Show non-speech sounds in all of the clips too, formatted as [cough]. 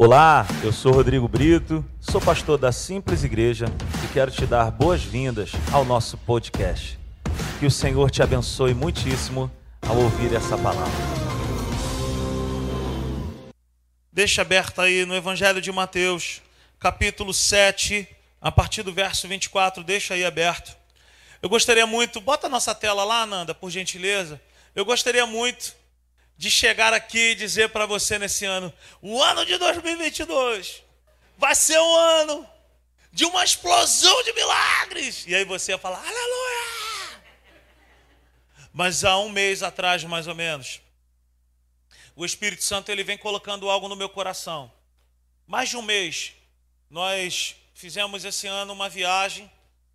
Olá, eu sou Rodrigo Brito, sou pastor da Simples Igreja e quero te dar boas-vindas ao nosso podcast. Que o Senhor te abençoe muitíssimo ao ouvir essa palavra. Deixa aberto aí no Evangelho de Mateus, capítulo 7, a partir do verso 24, deixa aí aberto. Eu gostaria muito, bota a nossa tela lá, Nanda, por gentileza. Eu gostaria muito de chegar aqui e dizer para você nesse ano: o ano de 2022 vai ser um ano de uma explosão de milagres. E aí você ia falar: aleluia! Mas há um mês atrás, mais ou menos, o Espírito Santo ele vem colocando algo no meu coração. Mais de um mês, nós fizemos esse ano uma viagem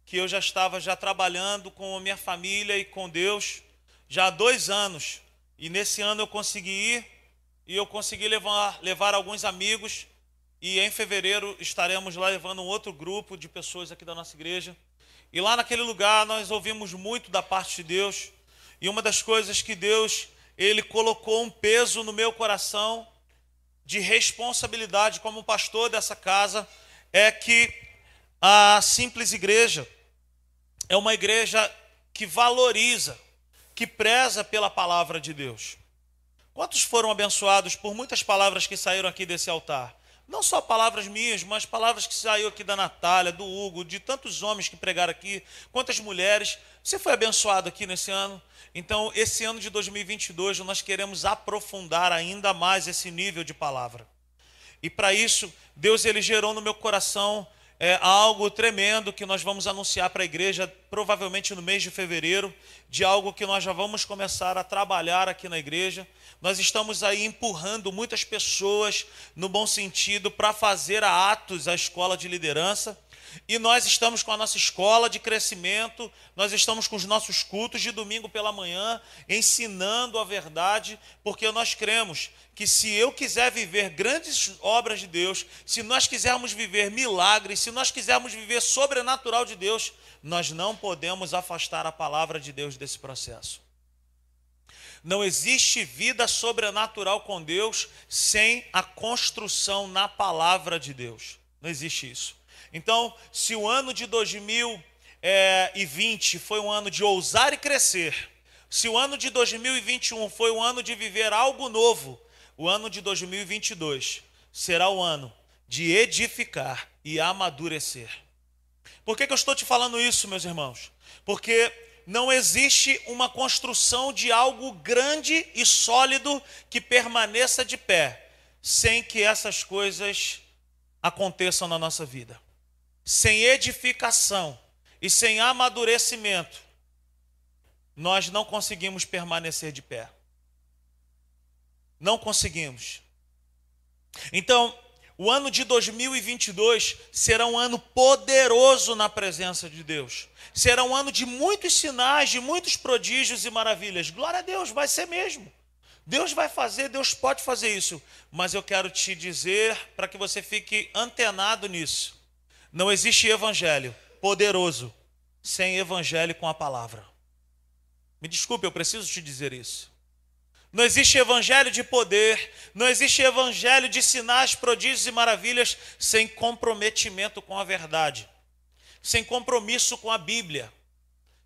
que eu já estava já trabalhando com a minha família e com Deus já há dois anos e nesse ano eu consegui ir e eu consegui levar, levar alguns amigos. E em fevereiro estaremos lá levando um outro grupo de pessoas aqui da nossa igreja. E lá naquele lugar nós ouvimos muito da parte de Deus. E uma das coisas que Deus, ele colocou um peso no meu coração de responsabilidade como pastor dessa casa é que a simples igreja é uma igreja que valoriza que preza pela palavra de Deus. Quantos foram abençoados por muitas palavras que saíram aqui desse altar? Não só palavras minhas, mas palavras que saíram aqui da Natália, do Hugo, de tantos homens que pregaram aqui, quantas mulheres. Você foi abençoado aqui nesse ano? Então, esse ano de 2022, nós queremos aprofundar ainda mais esse nível de palavra. E para isso, Deus ele gerou no meu coração é algo tremendo que nós vamos anunciar para a igreja, provavelmente no mês de fevereiro, de algo que nós já vamos começar a trabalhar aqui na igreja. Nós estamos aí empurrando muitas pessoas, no bom sentido, para fazer a Atos, a escola de liderança. E nós estamos com a nossa escola de crescimento, nós estamos com os nossos cultos de domingo pela manhã, ensinando a verdade, porque nós cremos que se eu quiser viver grandes obras de Deus, se nós quisermos viver milagres, se nós quisermos viver sobrenatural de Deus, nós não podemos afastar a palavra de Deus desse processo. Não existe vida sobrenatural com Deus sem a construção na palavra de Deus. Não existe isso. Então, se o ano de 2020 foi um ano de ousar e crescer, se o ano de 2021 foi um ano de viver algo novo, o ano de 2022 será o ano de edificar e amadurecer. Por que, que eu estou te falando isso, meus irmãos? Porque não existe uma construção de algo grande e sólido que permaneça de pé sem que essas coisas aconteçam na nossa vida. Sem edificação e sem amadurecimento, nós não conseguimos permanecer de pé. Não conseguimos. Então, o ano de 2022 será um ano poderoso na presença de Deus. Será um ano de muitos sinais, de muitos prodígios e maravilhas. Glória a Deus, vai ser mesmo. Deus vai fazer, Deus pode fazer isso. Mas eu quero te dizer para que você fique antenado nisso. Não existe evangelho poderoso sem evangelho com a palavra. Me desculpe, eu preciso te dizer isso. Não existe evangelho de poder, não existe evangelho de sinais, prodígios e maravilhas sem comprometimento com a verdade, sem compromisso com a Bíblia,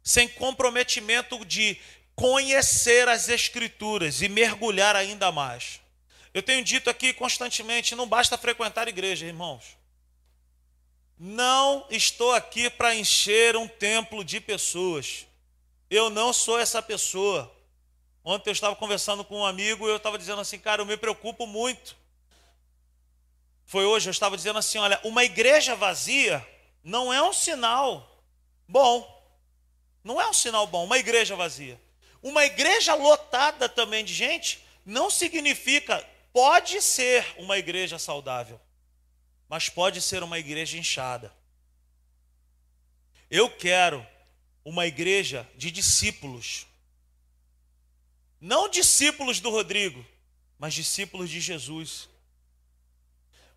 sem comprometimento de conhecer as Escrituras e mergulhar ainda mais. Eu tenho dito aqui constantemente: não basta frequentar igreja, irmãos. Não estou aqui para encher um templo de pessoas. Eu não sou essa pessoa. Ontem eu estava conversando com um amigo e eu estava dizendo assim, cara, eu me preocupo muito. Foi hoje, eu estava dizendo assim: olha, uma igreja vazia não é um sinal bom. Não é um sinal bom, uma igreja vazia. Uma igreja lotada também de gente não significa, pode ser uma igreja saudável, mas pode ser uma igreja inchada. Eu quero uma igreja de discípulos não discípulos do Rodrigo, mas discípulos de Jesus.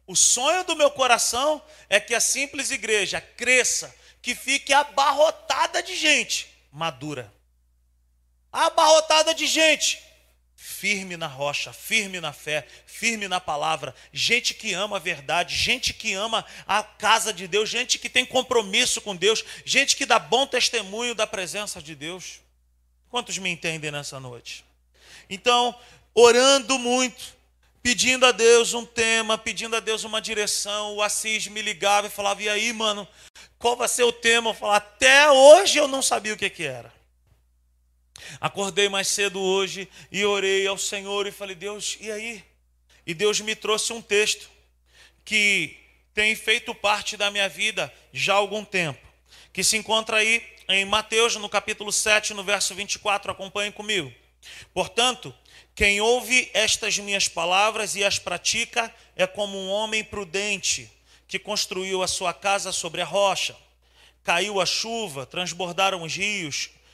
O sonho do meu coração é que a simples igreja cresça, que fique abarrotada de gente madura. Abarrotada de gente firme na rocha, firme na fé, firme na palavra, gente que ama a verdade, gente que ama a casa de Deus, gente que tem compromisso com Deus, gente que dá bom testemunho da presença de Deus. Quantos me entendem nessa noite? Então, orando muito, pedindo a Deus um tema, pedindo a Deus uma direção, o Assis me ligava e falava: "E aí, mano, qual vai ser o tema?" Eu falava: "Até hoje eu não sabia o que que era." Acordei mais cedo hoje e orei ao Senhor e falei: Deus, e aí? E Deus me trouxe um texto que tem feito parte da minha vida já há algum tempo, que se encontra aí em Mateus, no capítulo 7, no verso 24. Acompanhe comigo. Portanto, quem ouve estas minhas palavras e as pratica é como um homem prudente que construiu a sua casa sobre a rocha. Caiu a chuva, transbordaram os rios,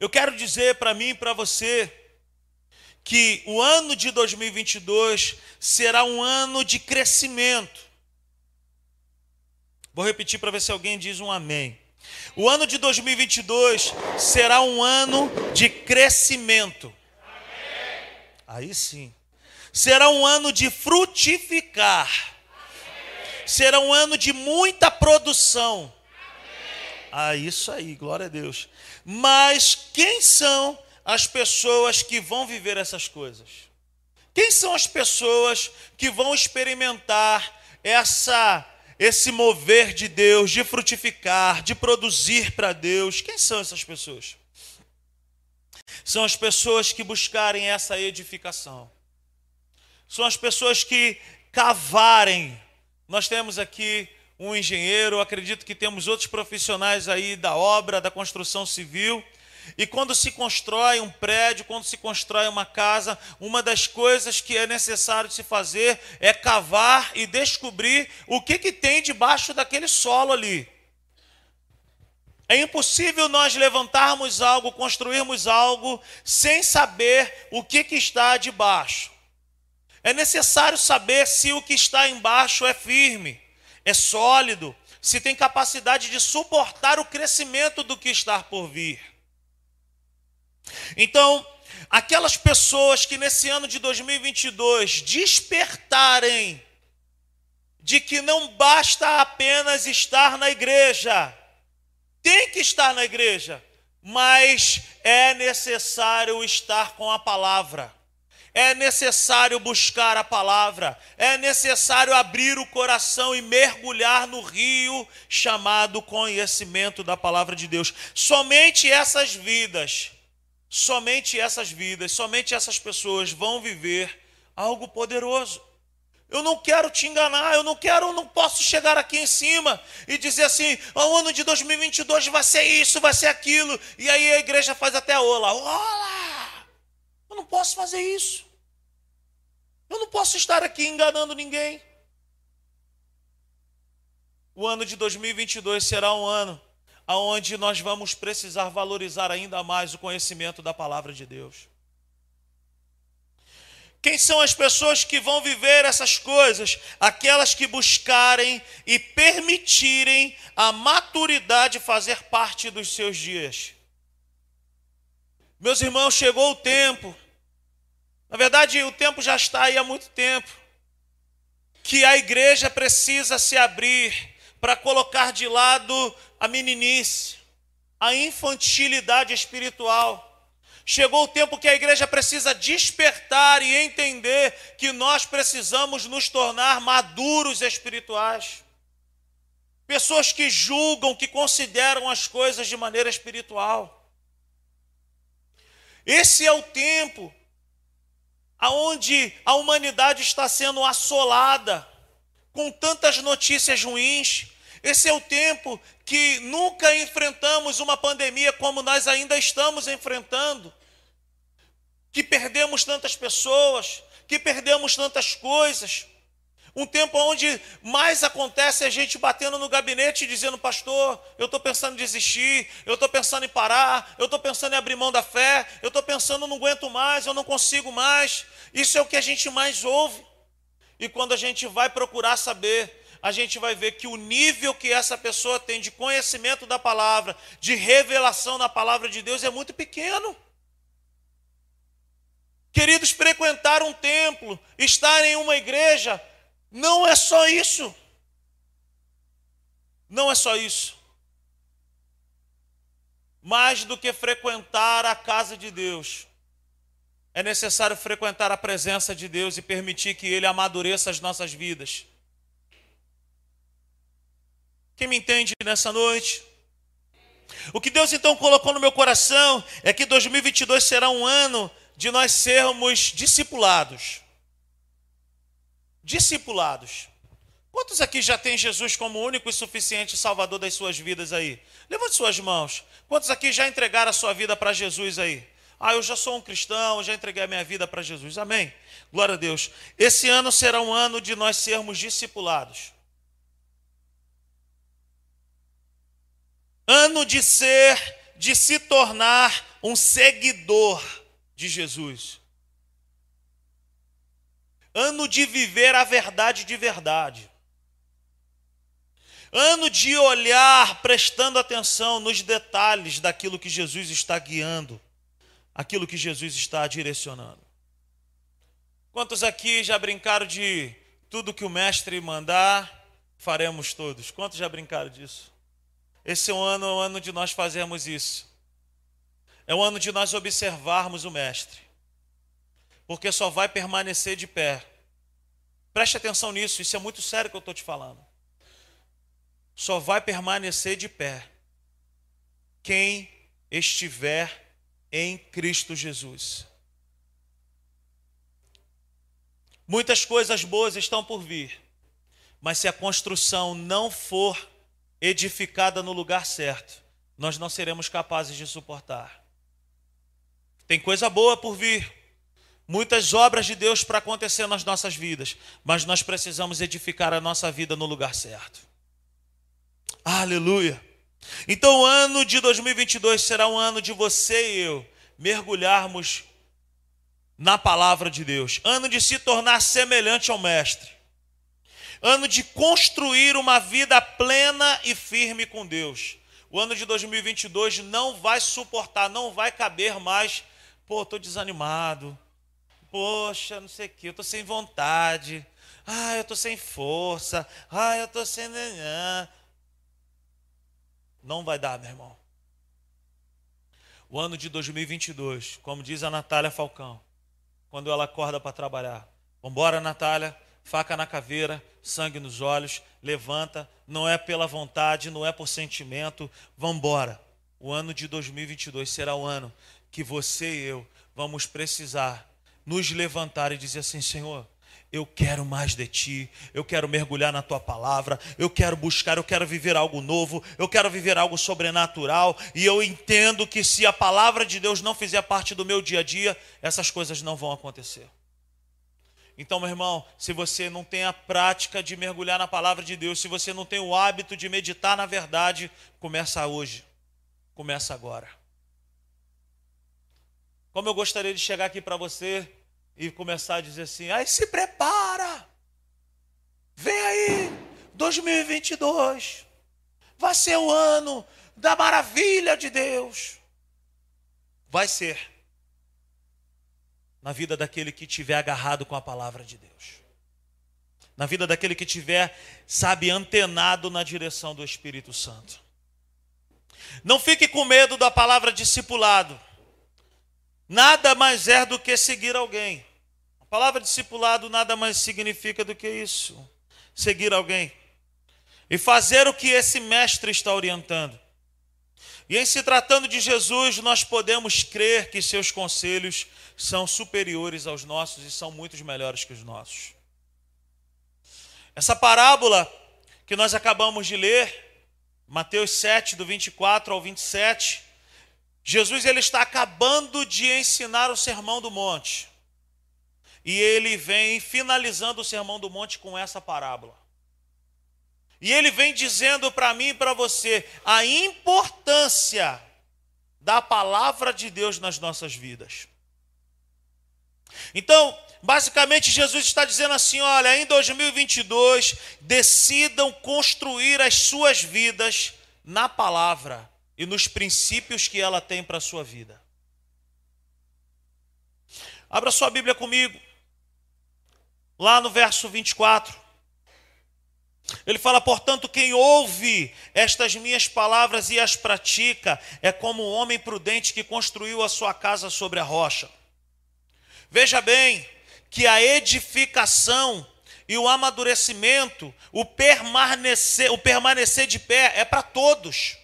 Eu quero dizer para mim e para você que o ano de 2022 será um ano de crescimento. Vou repetir para ver se alguém diz um amém. O ano de 2022 será um ano de crescimento. Amém. Aí sim. Será um ano de frutificar. Amém. Será um ano de muita produção. Ah, isso aí, glória a Deus. Mas quem são as pessoas que vão viver essas coisas? Quem são as pessoas que vão experimentar essa esse mover de Deus, de frutificar, de produzir para Deus? Quem são essas pessoas? São as pessoas que buscarem essa edificação. São as pessoas que cavarem. Nós temos aqui um engenheiro, acredito que temos outros profissionais aí da obra, da construção civil. E quando se constrói um prédio, quando se constrói uma casa, uma das coisas que é necessário se fazer é cavar e descobrir o que, que tem debaixo daquele solo ali. É impossível nós levantarmos algo, construirmos algo, sem saber o que, que está debaixo. É necessário saber se o que está embaixo é firme é sólido, se tem capacidade de suportar o crescimento do que está por vir. Então, aquelas pessoas que nesse ano de 2022 despertarem de que não basta apenas estar na igreja, tem que estar na igreja, mas é necessário estar com a palavra. É necessário buscar a palavra, é necessário abrir o coração e mergulhar no rio chamado conhecimento da palavra de Deus. Somente essas vidas, somente essas vidas, somente essas pessoas vão viver algo poderoso. Eu não quero te enganar, eu não quero, eu não posso chegar aqui em cima e dizer assim: o ano de 2022 vai ser isso, vai ser aquilo, e aí a igreja faz até ola. Ola! Eu não posso fazer isso. Eu não posso estar aqui enganando ninguém. O ano de 2022 será um ano onde nós vamos precisar valorizar ainda mais o conhecimento da palavra de Deus. Quem são as pessoas que vão viver essas coisas? Aquelas que buscarem e permitirem a maturidade fazer parte dos seus dias. Meus irmãos, chegou o tempo. Na verdade, o tempo já está aí há muito tempo. Que a igreja precisa se abrir para colocar de lado a meninice, a infantilidade espiritual. Chegou o tempo que a igreja precisa despertar e entender que nós precisamos nos tornar maduros espirituais. Pessoas que julgam, que consideram as coisas de maneira espiritual. Esse é o tempo aonde a humanidade está sendo assolada com tantas notícias ruins. Esse é o tempo que nunca enfrentamos uma pandemia como nós ainda estamos enfrentando. que perdemos tantas pessoas, que perdemos tantas coisas. Um tempo onde mais acontece é a gente batendo no gabinete dizendo, pastor, eu estou pensando em desistir, eu estou pensando em parar, eu estou pensando em abrir mão da fé, eu estou pensando, não aguento mais, eu não consigo mais. Isso é o que a gente mais ouve. E quando a gente vai procurar saber, a gente vai ver que o nível que essa pessoa tem de conhecimento da palavra, de revelação na palavra de Deus é muito pequeno. Queridos, frequentar um templo, estar em uma igreja, não é só isso. Não é só isso. Mais do que frequentar a casa de Deus, é necessário frequentar a presença de Deus e permitir que Ele amadureça as nossas vidas. Quem me entende nessa noite? O que Deus então colocou no meu coração é que 2022 será um ano de nós sermos discipulados discipulados. Quantos aqui já têm Jesus como único e suficiente Salvador das suas vidas aí? Levante suas mãos. Quantos aqui já entregaram a sua vida para Jesus aí? Ah, eu já sou um cristão, já entreguei a minha vida para Jesus. Amém. Glória a Deus. Esse ano será um ano de nós sermos discipulados. Ano de ser, de se tornar um seguidor de Jesus ano de viver a verdade de verdade, ano de olhar prestando atenção nos detalhes daquilo que Jesus está guiando, aquilo que Jesus está direcionando. Quantos aqui já brincaram de tudo que o mestre mandar, faremos todos? Quantos já brincaram disso? Esse é o ano, é o ano de nós fazermos isso. É o ano de nós observarmos o mestre porque só vai permanecer de pé. Preste atenção nisso, isso é muito sério que eu estou te falando. Só vai permanecer de pé quem estiver em Cristo Jesus. Muitas coisas boas estão por vir, mas se a construção não for edificada no lugar certo, nós não seremos capazes de suportar. Tem coisa boa por vir, muitas obras de Deus para acontecer nas nossas vidas, mas nós precisamos edificar a nossa vida no lugar certo. Aleluia. Então o ano de 2022 será um ano de você e eu mergulharmos na palavra de Deus, ano de se tornar semelhante ao mestre. Ano de construir uma vida plena e firme com Deus. O ano de 2022 não vai suportar, não vai caber mais. Pô, estou desanimado Poxa, não sei o que, eu estou sem vontade. Ah, eu estou sem força. Ah, eu estou sem. Não vai dar, meu irmão. O ano de 2022, como diz a Natália Falcão, quando ela acorda para trabalhar. Vambora, Natália, faca na caveira, sangue nos olhos, levanta, não é pela vontade, não é por sentimento, vambora. O ano de 2022 será o ano que você e eu vamos precisar nos levantar e dizer assim: Senhor, eu quero mais de ti, eu quero mergulhar na tua palavra, eu quero buscar, eu quero viver algo novo, eu quero viver algo sobrenatural, e eu entendo que se a palavra de Deus não fizer parte do meu dia a dia, essas coisas não vão acontecer. Então, meu irmão, se você não tem a prática de mergulhar na palavra de Deus, se você não tem o hábito de meditar na verdade, começa hoje, começa agora. Como eu gostaria de chegar aqui para você e começar a dizer assim: aí se prepara, vem aí, 2022, vai ser o ano da maravilha de Deus. Vai ser na vida daquele que tiver agarrado com a palavra de Deus. Na vida daquele que tiver, sabe, antenado na direção do Espírito Santo. Não fique com medo da palavra discipulado. Nada mais é do que seguir alguém palavra discipulado nada mais significa do que isso: seguir alguém e fazer o que esse mestre está orientando. E em se tratando de Jesus, nós podemos crer que seus conselhos são superiores aos nossos e são muito melhores que os nossos. Essa parábola que nós acabamos de ler, Mateus 7, do 24 ao 27, Jesus ele está acabando de ensinar o Sermão do Monte. E ele vem finalizando o Sermão do Monte com essa parábola. E ele vem dizendo para mim e para você a importância da palavra de Deus nas nossas vidas. Então, basicamente, Jesus está dizendo assim: olha, em 2022, decidam construir as suas vidas na palavra e nos princípios que ela tem para a sua vida. Abra sua Bíblia comigo, lá no verso 24. Ele fala, portanto, quem ouve estas minhas palavras e as pratica é como um homem prudente que construiu a sua casa sobre a rocha. Veja bem que a edificação e o amadurecimento, o permanecer, o permanecer de pé é para todos.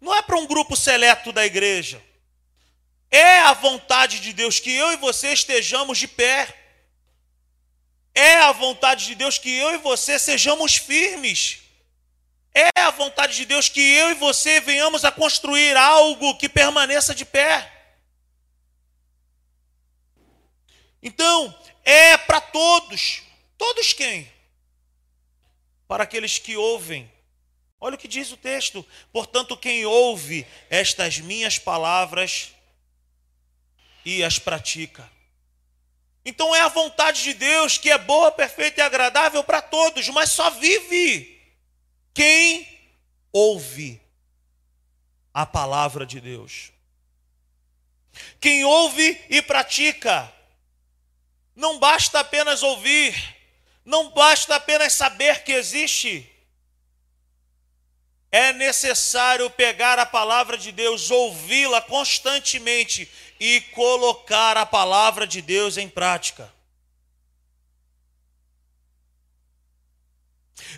Não é para um grupo seleto da igreja. É a vontade de Deus que eu e você estejamos de pé. É a vontade de Deus que eu e você sejamos firmes. É a vontade de Deus que eu e você venhamos a construir algo que permaneça de pé. Então, é para todos. Todos quem? Para aqueles que ouvem. Olha o que diz o texto. Portanto, quem ouve estas minhas palavras e as pratica. Então é a vontade de Deus que é boa, perfeita e agradável para todos, mas só vive quem ouve a palavra de Deus. Quem ouve e pratica. Não basta apenas ouvir, não basta apenas saber que existe. É necessário pegar a palavra de Deus, ouvi-la constantemente e colocar a palavra de Deus em prática.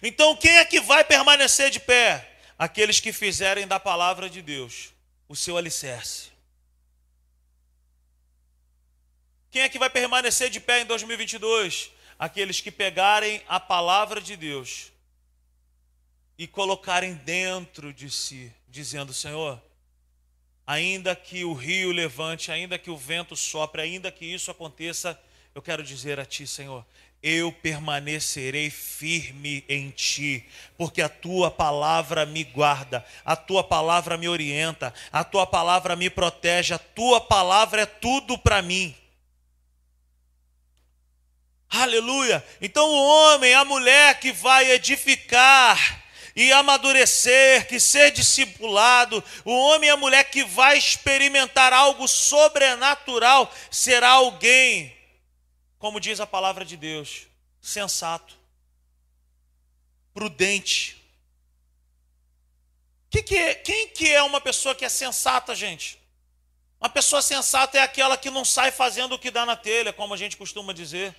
Então, quem é que vai permanecer de pé? Aqueles que fizerem da palavra de Deus o seu alicerce. Quem é que vai permanecer de pé em 2022? Aqueles que pegarem a palavra de Deus e colocarem dentro de si, dizendo: Senhor, ainda que o rio levante, ainda que o vento sopre, ainda que isso aconteça, eu quero dizer a Ti, Senhor, eu permanecerei firme em ti, porque a tua palavra me guarda, a tua palavra me orienta, a tua palavra me protege, a tua palavra é tudo para mim. Aleluia. Então o homem, a mulher que vai edificar e amadurecer, que ser discipulado, o homem e a mulher que vai experimentar algo sobrenatural, será alguém, como diz a palavra de Deus, sensato, prudente. Que que é, quem que é uma pessoa que é sensata, gente? Uma pessoa sensata é aquela que não sai fazendo o que dá na telha, como a gente costuma dizer.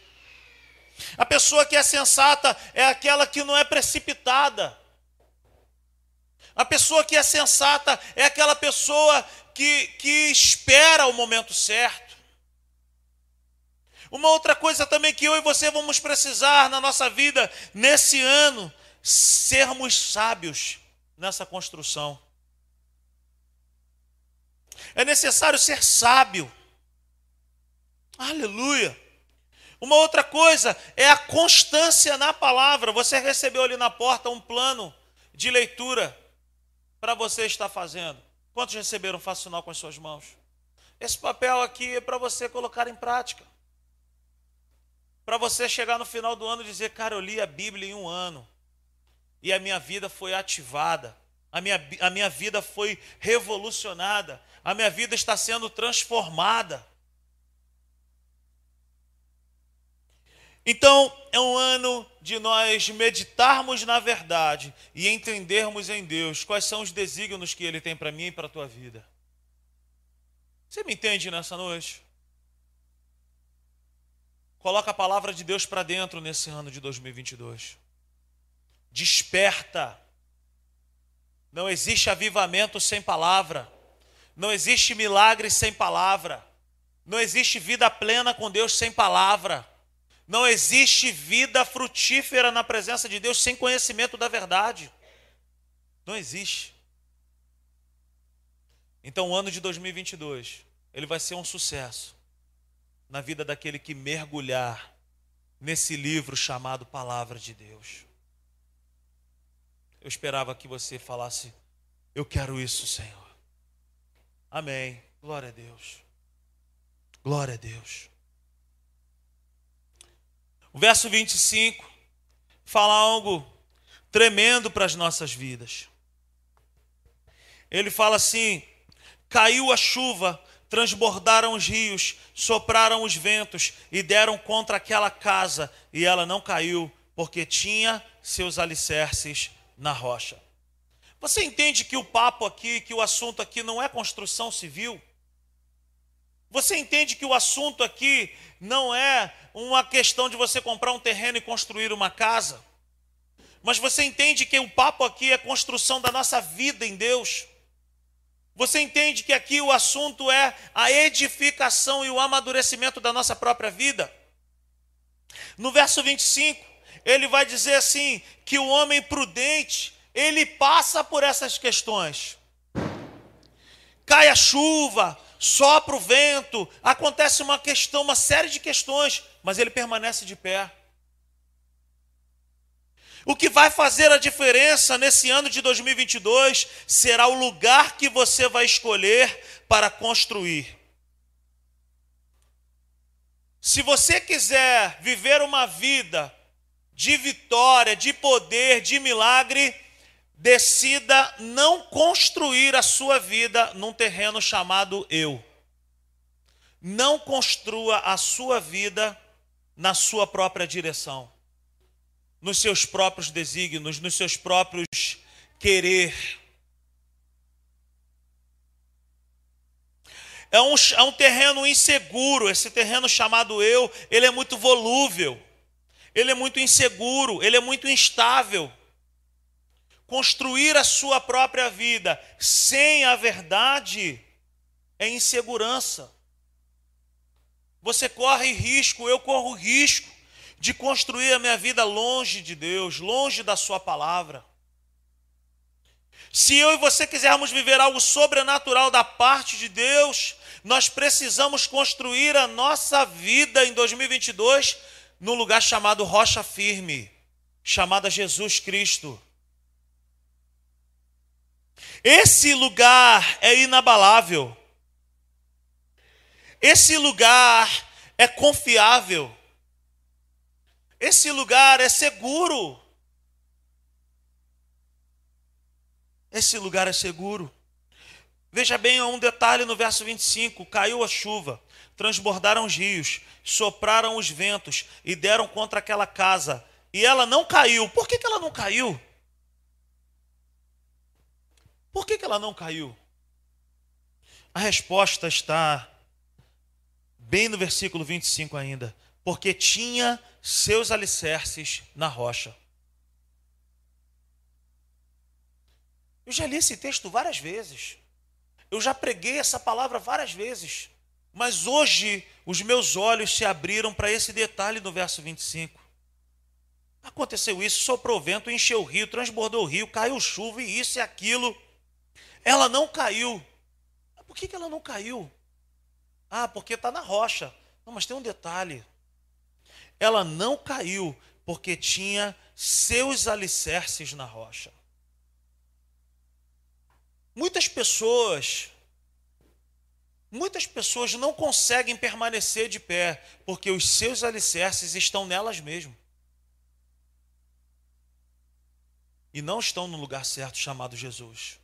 A pessoa que é sensata é aquela que não é precipitada. A pessoa que é sensata é aquela pessoa que, que espera o momento certo. Uma outra coisa também que eu e você vamos precisar na nossa vida nesse ano, sermos sábios nessa construção. É necessário ser sábio. Aleluia. Uma outra coisa é a constância na palavra. Você recebeu ali na porta um plano de leitura para você estar fazendo. Quantos receberam? Faça sinal com as suas mãos. Esse papel aqui é para você colocar em prática. Para você chegar no final do ano e dizer, cara, eu li a Bíblia em um ano. E a minha vida foi ativada. A minha, a minha vida foi revolucionada. A minha vida está sendo transformada. Então, é um ano de nós meditarmos na verdade e entendermos em Deus quais são os desígnios que Ele tem para mim e para a tua vida. Você me entende nessa noite? Coloca a palavra de Deus para dentro nesse ano de 2022. Desperta. Não existe avivamento sem palavra. Não existe milagre sem palavra. Não existe vida plena com Deus sem palavra. Não existe vida frutífera na presença de Deus sem conhecimento da verdade. Não existe. Então, o ano de 2022, ele vai ser um sucesso na vida daquele que mergulhar nesse livro chamado Palavra de Deus. Eu esperava que você falasse: Eu quero isso, Senhor. Amém. Glória a Deus. Glória a Deus. O verso 25 fala algo tremendo para as nossas vidas. Ele fala assim: caiu a chuva, transbordaram os rios, sopraram os ventos e deram contra aquela casa, e ela não caiu, porque tinha seus alicerces na rocha. Você entende que o papo aqui, que o assunto aqui não é construção civil? Você entende que o assunto aqui não é uma questão de você comprar um terreno e construir uma casa? Mas você entende que o papo aqui é construção da nossa vida em Deus? Você entende que aqui o assunto é a edificação e o amadurecimento da nossa própria vida? No verso 25, ele vai dizer assim: que o homem prudente, ele passa por essas questões. Cai a chuva, sopra o vento, acontece uma questão, uma série de questões, mas ele permanece de pé. O que vai fazer a diferença nesse ano de 2022 será o lugar que você vai escolher para construir. Se você quiser viver uma vida de vitória, de poder, de milagre, decida não construir a sua vida num terreno chamado eu. Não construa a sua vida na sua própria direção, nos seus próprios desígnios, nos seus próprios querer. É um, é um terreno inseguro, esse terreno chamado eu, ele é muito volúvel, ele é muito inseguro, ele é muito instável construir a sua própria vida sem a verdade é insegurança. Você corre risco, eu corro risco de construir a minha vida longe de Deus, longe da Sua palavra. Se eu e você quisermos viver algo sobrenatural da parte de Deus, nós precisamos construir a nossa vida em 2022 no lugar chamado Rocha Firme, chamada Jesus Cristo. Esse lugar é inabalável. Esse lugar é confiável. Esse lugar é seguro. Esse lugar é seguro. Veja bem um detalhe no verso 25: caiu a chuva, transbordaram os rios, sopraram os ventos e deram contra aquela casa, e ela não caiu. Por que, que ela não caiu? Por que, que ela não caiu? A resposta está bem no versículo 25 ainda. Porque tinha seus alicerces na rocha. Eu já li esse texto várias vezes. Eu já preguei essa palavra várias vezes. Mas hoje os meus olhos se abriram para esse detalhe no verso 25. Aconteceu isso, soprou vento, encheu o rio, transbordou o rio, caiu chuva e isso e aquilo. Ela não caiu. Por que, que ela não caiu? Ah, porque está na rocha. Não, mas tem um detalhe. Ela não caiu porque tinha seus alicerces na rocha. Muitas pessoas, muitas pessoas não conseguem permanecer de pé porque os seus alicerces estão nelas mesmas. E não estão no lugar certo chamado Jesus.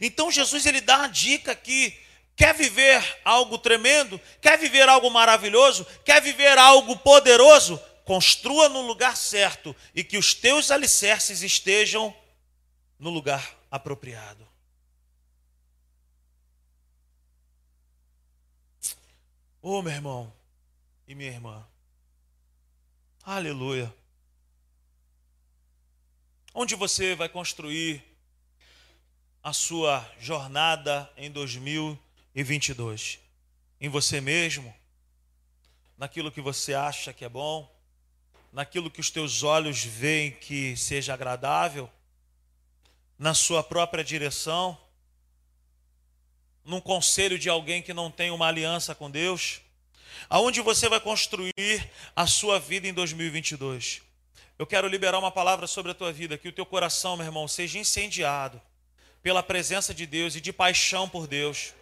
Então Jesus ele dá uma dica aqui. Quer viver algo tremendo? Quer viver algo maravilhoso? Quer viver algo poderoso? Construa no lugar certo e que os teus alicerces estejam no lugar apropriado. Ô oh, meu irmão e minha irmã, aleluia. Onde você vai construir a sua jornada em 2022? Em você mesmo? Naquilo que você acha que é bom? Naquilo que os teus olhos veem que seja agradável? Na sua própria direção? num conselho de alguém que não tem uma aliança com Deus? Aonde você vai construir a sua vida em 2022? Eu quero liberar uma palavra sobre a tua vida, que o teu coração, meu irmão, seja incendiado pela presença de Deus e de paixão por Deus.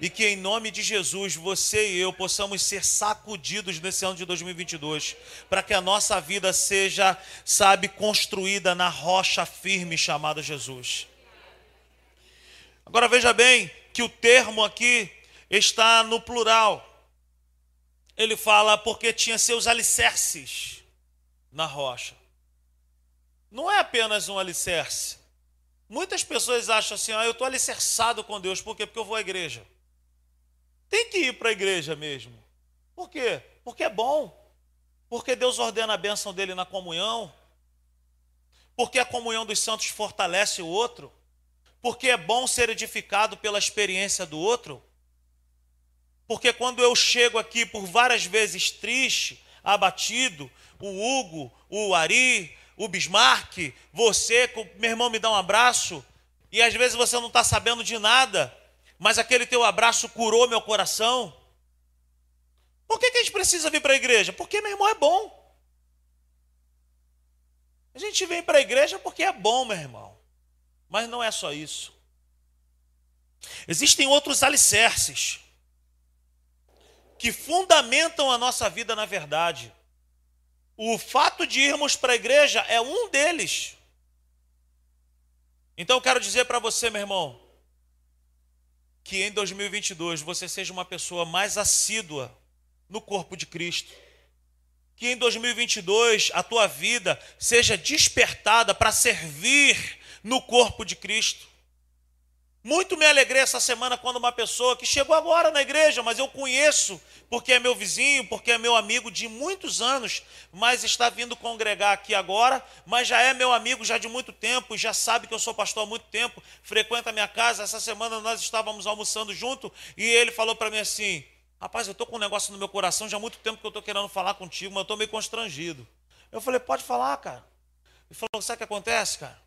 E que em nome de Jesus, você e eu possamos ser sacudidos nesse ano de 2022, para que a nossa vida seja, sabe, construída na rocha firme chamada Jesus. Agora veja bem que o termo aqui está no plural. Ele fala porque tinha seus alicerces na rocha. Não é apenas um alicerce. Muitas pessoas acham assim, ah, eu estou alicerçado com Deus, por quê? Porque eu vou à igreja. Tem que ir para a igreja mesmo. Por quê? Porque é bom. Porque Deus ordena a bênção dele na comunhão. Porque a comunhão dos santos fortalece o outro. Porque é bom ser edificado pela experiência do outro. Porque quando eu chego aqui por várias vezes triste, abatido, o Hugo, o Ari, o Bismarck, você, meu irmão, me dá um abraço, e às vezes você não está sabendo de nada, mas aquele teu abraço curou meu coração. Por que, que a gente precisa vir para a igreja? Porque meu irmão é bom. A gente vem para a igreja porque é bom, meu irmão. Mas não é só isso. Existem outros alicerces que fundamentam a nossa vida na verdade. O fato de irmos para a igreja é um deles. Então eu quero dizer para você, meu irmão, que em 2022 você seja uma pessoa mais assídua no corpo de Cristo. Que em 2022 a tua vida seja despertada para servir no corpo de Cristo. Muito me alegrei essa semana quando uma pessoa que chegou agora na igreja, mas eu conheço porque é meu vizinho, porque é meu amigo de muitos anos, mas está vindo congregar aqui agora, mas já é meu amigo já de muito tempo, já sabe que eu sou pastor há muito tempo, frequenta a minha casa. Essa semana nós estávamos almoçando junto e ele falou para mim assim: Rapaz, eu estou com um negócio no meu coração já há muito tempo que eu estou querendo falar contigo, mas eu estou meio constrangido. Eu falei: Pode falar, cara. Ele falou: Sabe o que acontece, cara?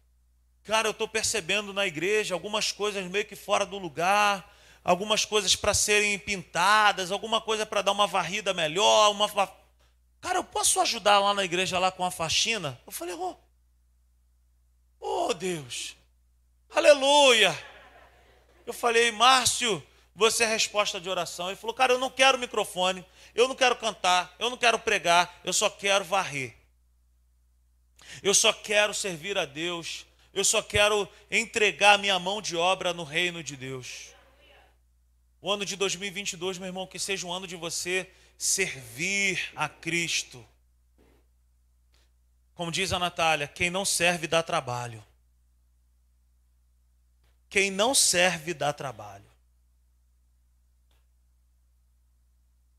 Cara, eu estou percebendo na igreja algumas coisas meio que fora do lugar, algumas coisas para serem pintadas, alguma coisa para dar uma varrida melhor, uma Cara, eu posso ajudar lá na igreja lá com a faxina? Eu falei, oh, oh Deus, aleluia. Eu falei, Márcio, você é resposta de oração. Ele falou, cara, eu não quero microfone, eu não quero cantar, eu não quero pregar, eu só quero varrer. Eu só quero servir a Deus eu só quero entregar minha mão de obra no reino de Deus. O ano de 2022, meu irmão, que seja um ano de você servir a Cristo. Como diz a Natália, quem não serve dá trabalho. Quem não serve dá trabalho.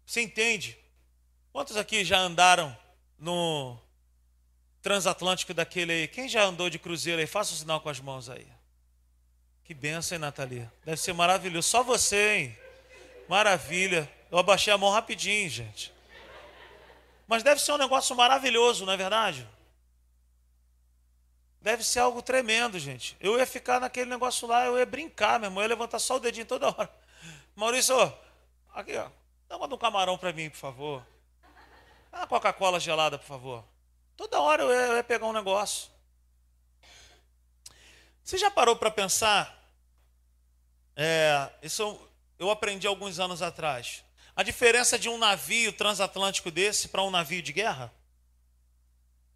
Você entende? Quantos aqui já andaram no transatlântico daquele aí. Quem já andou de cruzeiro aí? Faça o um sinal com as mãos aí. Que benção, hein, Natalia? Deve ser maravilhoso. Só você, hein? Maravilha. Eu abaixei a mão rapidinho, gente. Mas deve ser um negócio maravilhoso, não é verdade? Deve ser algo tremendo, gente. Eu ia ficar naquele negócio lá, eu ia brincar, meu irmão. Eu ia levantar só o dedinho toda hora. Maurício, aqui, ó. Dá uma de um camarão para mim, por favor. Dá uma Coca-Cola gelada, por favor. Toda hora eu ia, pegar um negócio. Você já parou para pensar? É, isso eu, eu aprendi alguns anos atrás. A diferença de um navio transatlântico desse para um navio de guerra?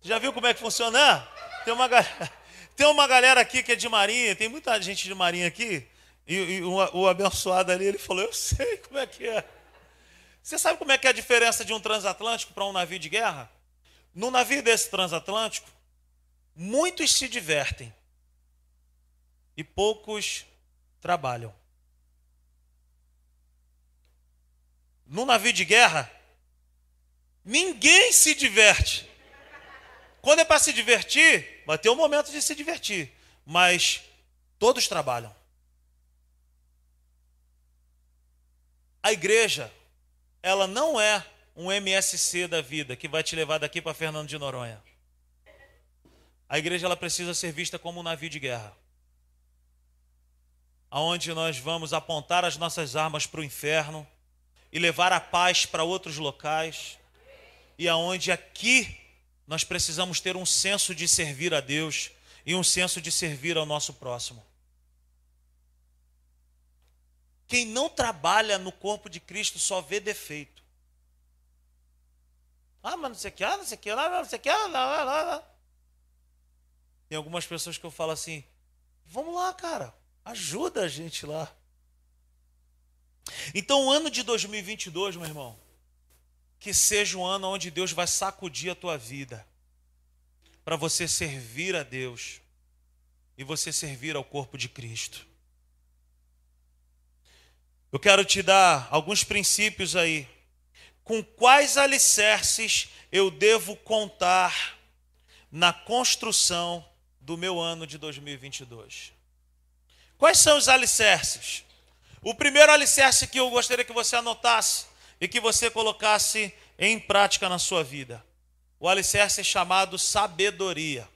Já viu como é que funciona? Tem uma, [laughs] tem uma galera aqui que é de marinha, tem muita gente de marinha aqui. E, e o, o abençoado ali, ele falou: Eu sei como é que é. Você sabe como é que é a diferença de um transatlântico para um navio de guerra? No navio desse transatlântico, muitos se divertem e poucos trabalham. No navio de guerra, ninguém se diverte. Quando é para se divertir, vai ter um momento de se divertir, mas todos trabalham. A igreja, ela não é um MSC da vida que vai te levar daqui para Fernando de Noronha. A igreja ela precisa ser vista como um navio de guerra. aonde nós vamos apontar as nossas armas para o inferno e levar a paz para outros locais, e aonde aqui nós precisamos ter um senso de servir a Deus e um senso de servir ao nosso próximo. Quem não trabalha no corpo de Cristo só vê defeito. Ah, mas não sei o que, ah, não sei o que, lá, não sei o que, lá, lá, lá, lá. Tem algumas pessoas que eu falo assim: vamos lá, cara, ajuda a gente lá. Então, o ano de 2022, meu irmão, que seja um ano onde Deus vai sacudir a tua vida, para você servir a Deus e você servir ao corpo de Cristo. Eu quero te dar alguns princípios aí. Com quais alicerces eu devo contar na construção do meu ano de 2022? Quais são os alicerces? O primeiro alicerce que eu gostaria que você anotasse e que você colocasse em prática na sua vida. O alicerce é chamado sabedoria.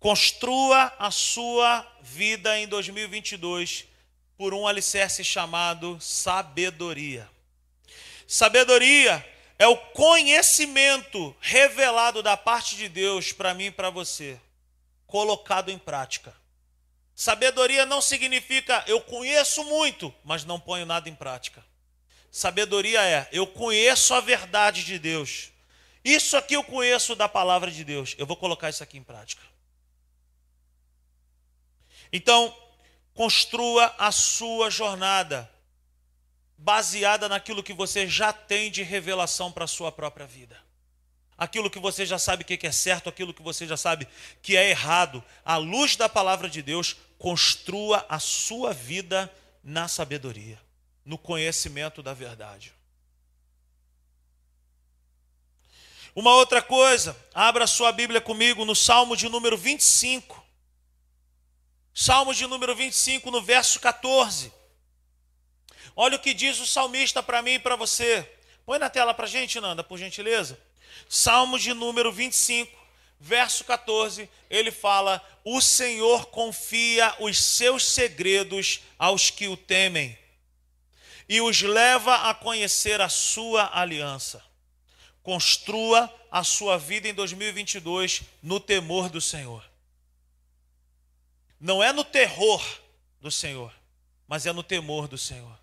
Construa a sua vida em 2022 por um alicerce chamado sabedoria. Sabedoria é o conhecimento revelado da parte de Deus para mim e para você, colocado em prática. Sabedoria não significa eu conheço muito, mas não ponho nada em prática. Sabedoria é eu conheço a verdade de Deus. Isso aqui eu conheço da palavra de Deus. Eu vou colocar isso aqui em prática. Então, construa a sua jornada baseada naquilo que você já tem de revelação para a sua própria vida. Aquilo que você já sabe que é certo, aquilo que você já sabe que é errado. À luz da palavra de Deus, construa a sua vida na sabedoria, no conhecimento da verdade. Uma outra coisa, abra sua Bíblia comigo no Salmo de número 25. Salmo de número 25, no verso 14. Olha o que diz o salmista para mim e para você. Põe na tela para a gente, Nanda, por gentileza. Salmo de número 25, verso 14. Ele fala: O Senhor confia os seus segredos aos que o temem e os leva a conhecer a sua aliança. Construa a sua vida em 2022 no temor do Senhor. Não é no terror do Senhor, mas é no temor do Senhor.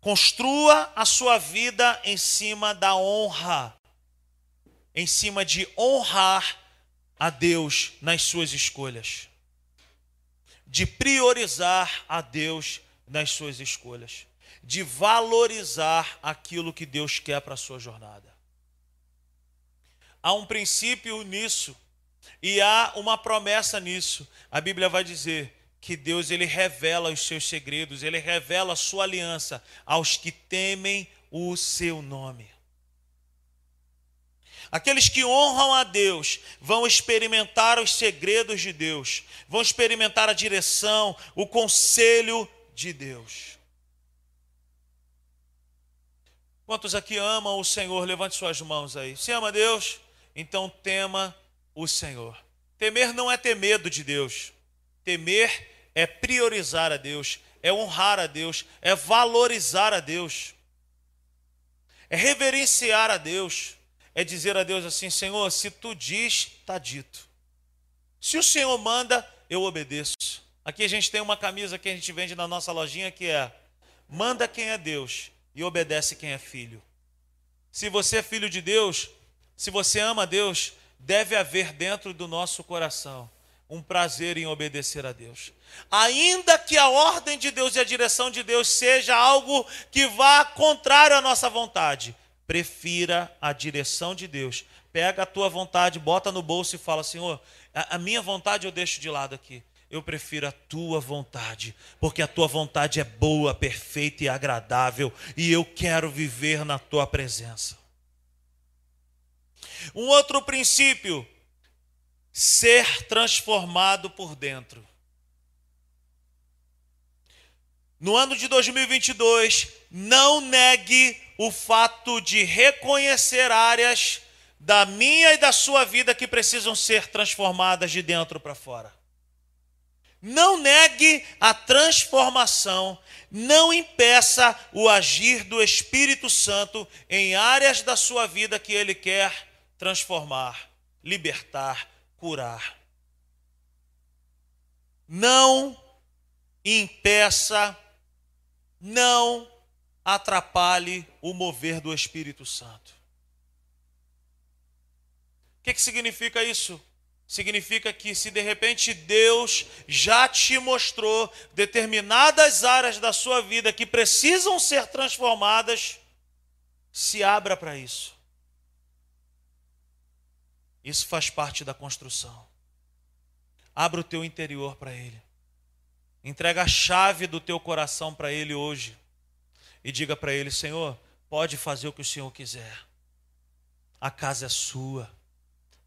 Construa a sua vida em cima da honra, em cima de honrar a Deus nas suas escolhas, de priorizar a Deus nas suas escolhas, de valorizar aquilo que Deus quer para a sua jornada. Há um princípio nisso e há uma promessa nisso. A Bíblia vai dizer que Deus ele revela os seus segredos, ele revela a sua aliança aos que temem o seu nome. Aqueles que honram a Deus vão experimentar os segredos de Deus, vão experimentar a direção, o conselho de Deus. Quantos aqui amam o Senhor? Levante suas mãos aí. Se ama Deus, então tema o Senhor. Temer não é ter medo de Deus. Temer é priorizar a Deus, é honrar a Deus, é valorizar a Deus, é reverenciar a Deus, é dizer a Deus assim: Senhor, se tu diz, está dito. Se o Senhor manda, eu obedeço. Aqui a gente tem uma camisa que a gente vende na nossa lojinha que é: manda quem é Deus e obedece quem é filho. Se você é filho de Deus, se você ama Deus, deve haver dentro do nosso coração um prazer em obedecer a Deus. Ainda que a ordem de Deus e a direção de Deus seja algo que vá contrário à nossa vontade, prefira a direção de Deus. Pega a tua vontade, bota no bolso e fala: Senhor, a, minha vontade eu deixo de lado aqui. Eu prefiro a tua vontade, porque a tua vontade é boa, perfeita e agradável, e eu quero viver na tua presença. Um outro princípio, ser transformado por dentro. No ano de 2022, não negue o fato de reconhecer áreas da minha e da sua vida que precisam ser transformadas de dentro para fora. Não negue a transformação, não impeça o agir do Espírito Santo em áreas da sua vida que ele quer transformar, libertar, curar. Não impeça, não atrapalhe o mover do Espírito Santo. O que, que significa isso? Significa que se de repente Deus já te mostrou determinadas áreas da sua vida que precisam ser transformadas, se abra para isso. Isso faz parte da construção. Abra o teu interior para Ele. Entrega a chave do teu coração para Ele hoje. E diga para Ele: Senhor, pode fazer o que o Senhor quiser. A casa é sua.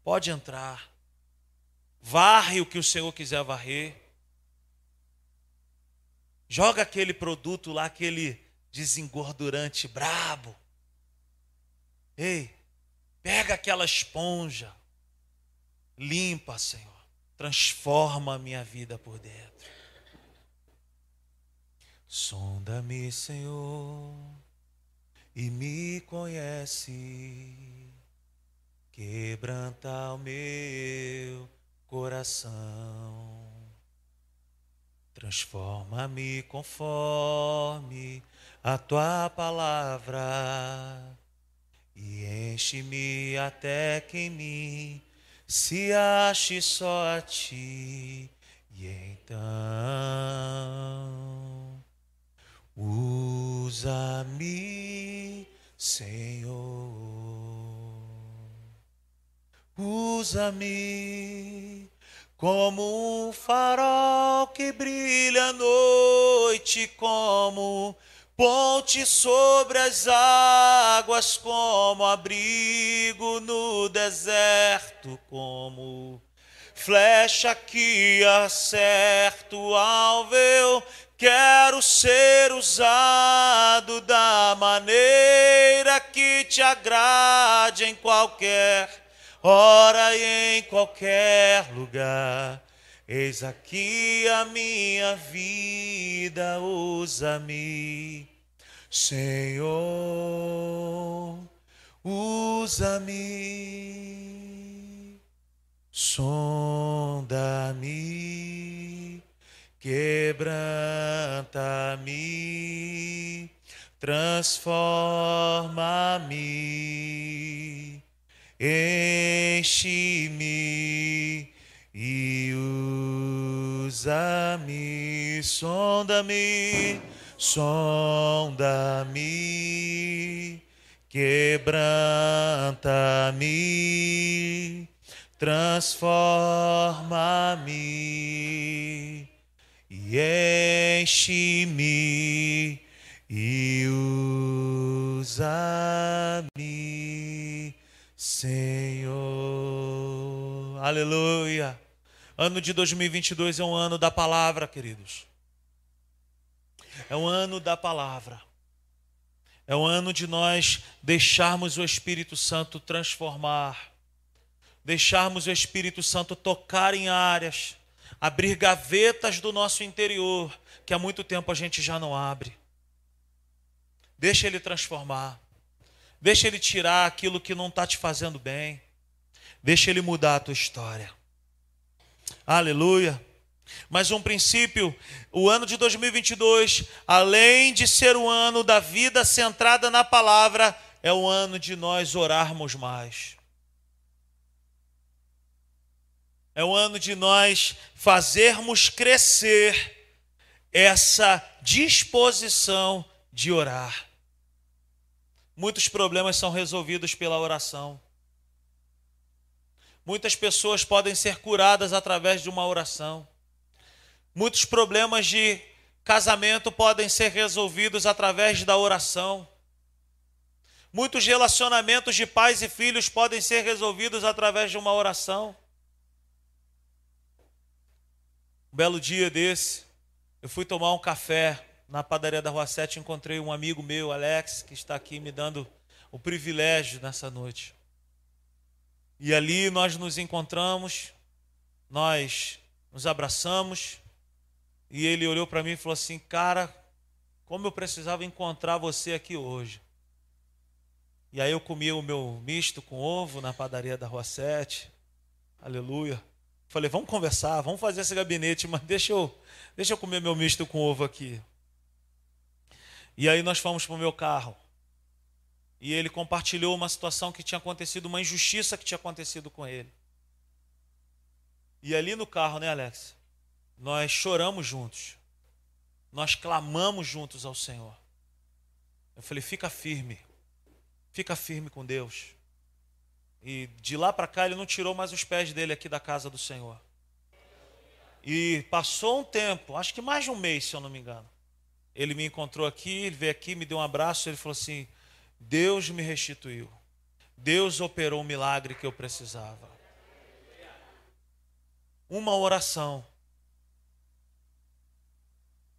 Pode entrar. Varre o que o Senhor quiser varrer. Joga aquele produto lá, aquele desengordurante brabo. Ei, pega aquela esponja. Limpa, Senhor. Transforma a minha vida por dentro. Sonda-me, Senhor, e me conhece. Quebranta o meu coração. Transforma-me conforme a tua palavra e enche-me até que em mim se ache só a ti. E então usa-me, Senhor Usa-me como um farol que brilha à noite, como ponte sobre as águas, como abrigo no deserto, como flecha que acerta o alvo. Eu quero ser usado da maneira que te agrade em qualquer ora em qualquer lugar. Eis aqui a minha vida, usa-me, Senhor, usa-me, sonda-me, quebranta-me, transforma-me enche-me e usa-me, sonda-me, sonda-me, quebranta-me, transforma-me e enche-me e usa-me Senhor. Aleluia. Ano de 2022 é um ano da palavra, queridos. É um ano da palavra. É um ano de nós deixarmos o Espírito Santo transformar, deixarmos o Espírito Santo tocar em áreas, abrir gavetas do nosso interior que há muito tempo a gente já não abre. Deixa ele transformar. Deixa ele tirar aquilo que não está te fazendo bem. Deixa ele mudar a tua história. Aleluia. Mas um princípio, o ano de 2022, além de ser o ano da vida centrada na palavra, é o ano de nós orarmos mais. É o ano de nós fazermos crescer essa disposição de orar. Muitos problemas são resolvidos pela oração. Muitas pessoas podem ser curadas através de uma oração. Muitos problemas de casamento podem ser resolvidos através da oração. Muitos relacionamentos de pais e filhos podem ser resolvidos através de uma oração. Um belo dia desse, eu fui tomar um café na padaria da Rua 7, encontrei um amigo meu, Alex, que está aqui me dando o privilégio nessa noite. E ali nós nos encontramos, nós nos abraçamos E ele olhou para mim e falou assim: Cara, como eu precisava encontrar você aqui hoje. E aí eu comi o meu misto com ovo na padaria da Rua 7. Aleluia. Falei, vamos conversar, vamos fazer esse gabinete, mas deixa eu, deixa eu comer meu misto com ovo aqui. E aí nós fomos para o meu carro. E ele compartilhou uma situação que tinha acontecido, uma injustiça que tinha acontecido com ele. E ali no carro, né, Alex? Nós choramos juntos. Nós clamamos juntos ao Senhor. Eu falei: fica firme. Fica firme com Deus. E de lá para cá ele não tirou mais os pés dele aqui da casa do Senhor. E passou um tempo, acho que mais de um mês, se eu não me engano. Ele me encontrou aqui, ele veio aqui, me deu um abraço, ele falou assim: Deus me restituiu. Deus operou o milagre que eu precisava. Uma oração.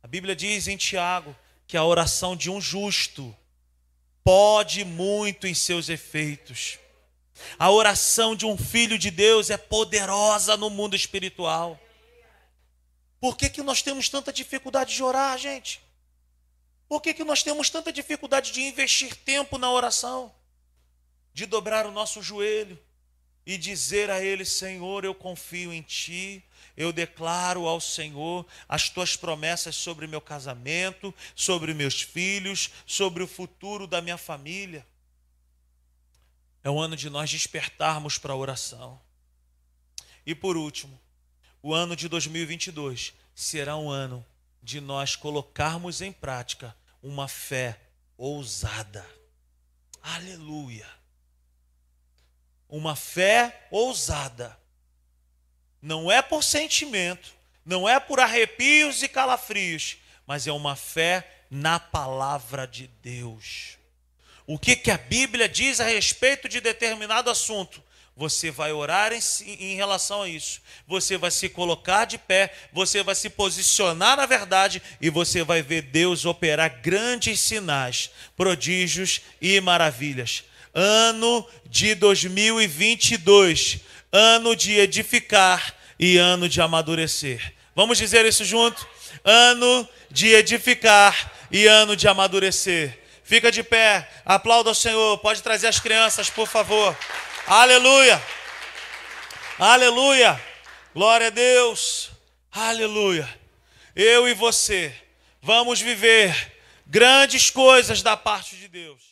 A Bíblia diz em Tiago que a oração de um justo pode muito em seus efeitos. A oração de um filho de Deus é poderosa no mundo espiritual. Por que, que nós temos tanta dificuldade de orar, gente? Por que, que nós temos tanta dificuldade de investir tempo na oração? De dobrar o nosso joelho e dizer a Ele: Senhor, eu confio em Ti, eu declaro ao Senhor as tuas promessas sobre meu casamento, sobre meus filhos, sobre o futuro da minha família. É o ano de nós despertarmos para a oração. E por último, o ano de 2022 será um ano de nós colocarmos em prática uma fé ousada. Aleluia. Uma fé ousada. Não é por sentimento, não é por arrepios e calafrios, mas é uma fé na palavra de Deus. O que, que a Bíblia diz a respeito de determinado assunto? Você vai orar em, em, relação a isso. Você vai se colocar de pé, você vai se posicionar na verdade e você vai ver Deus operar grandes sinais, prodígios e maravilhas. Ano de 2022, ano de edificar e ano de amadurecer. Vamos dizer isso junto? Ano de edificar e ano de amadurecer. Fica de pé, aplauda o Senhor. Pode trazer as crianças, por favor. Aleluia. Aleluia. Glória a Deus. Aleluia. Eu e você vamos viver grandes coisas da parte de Deus.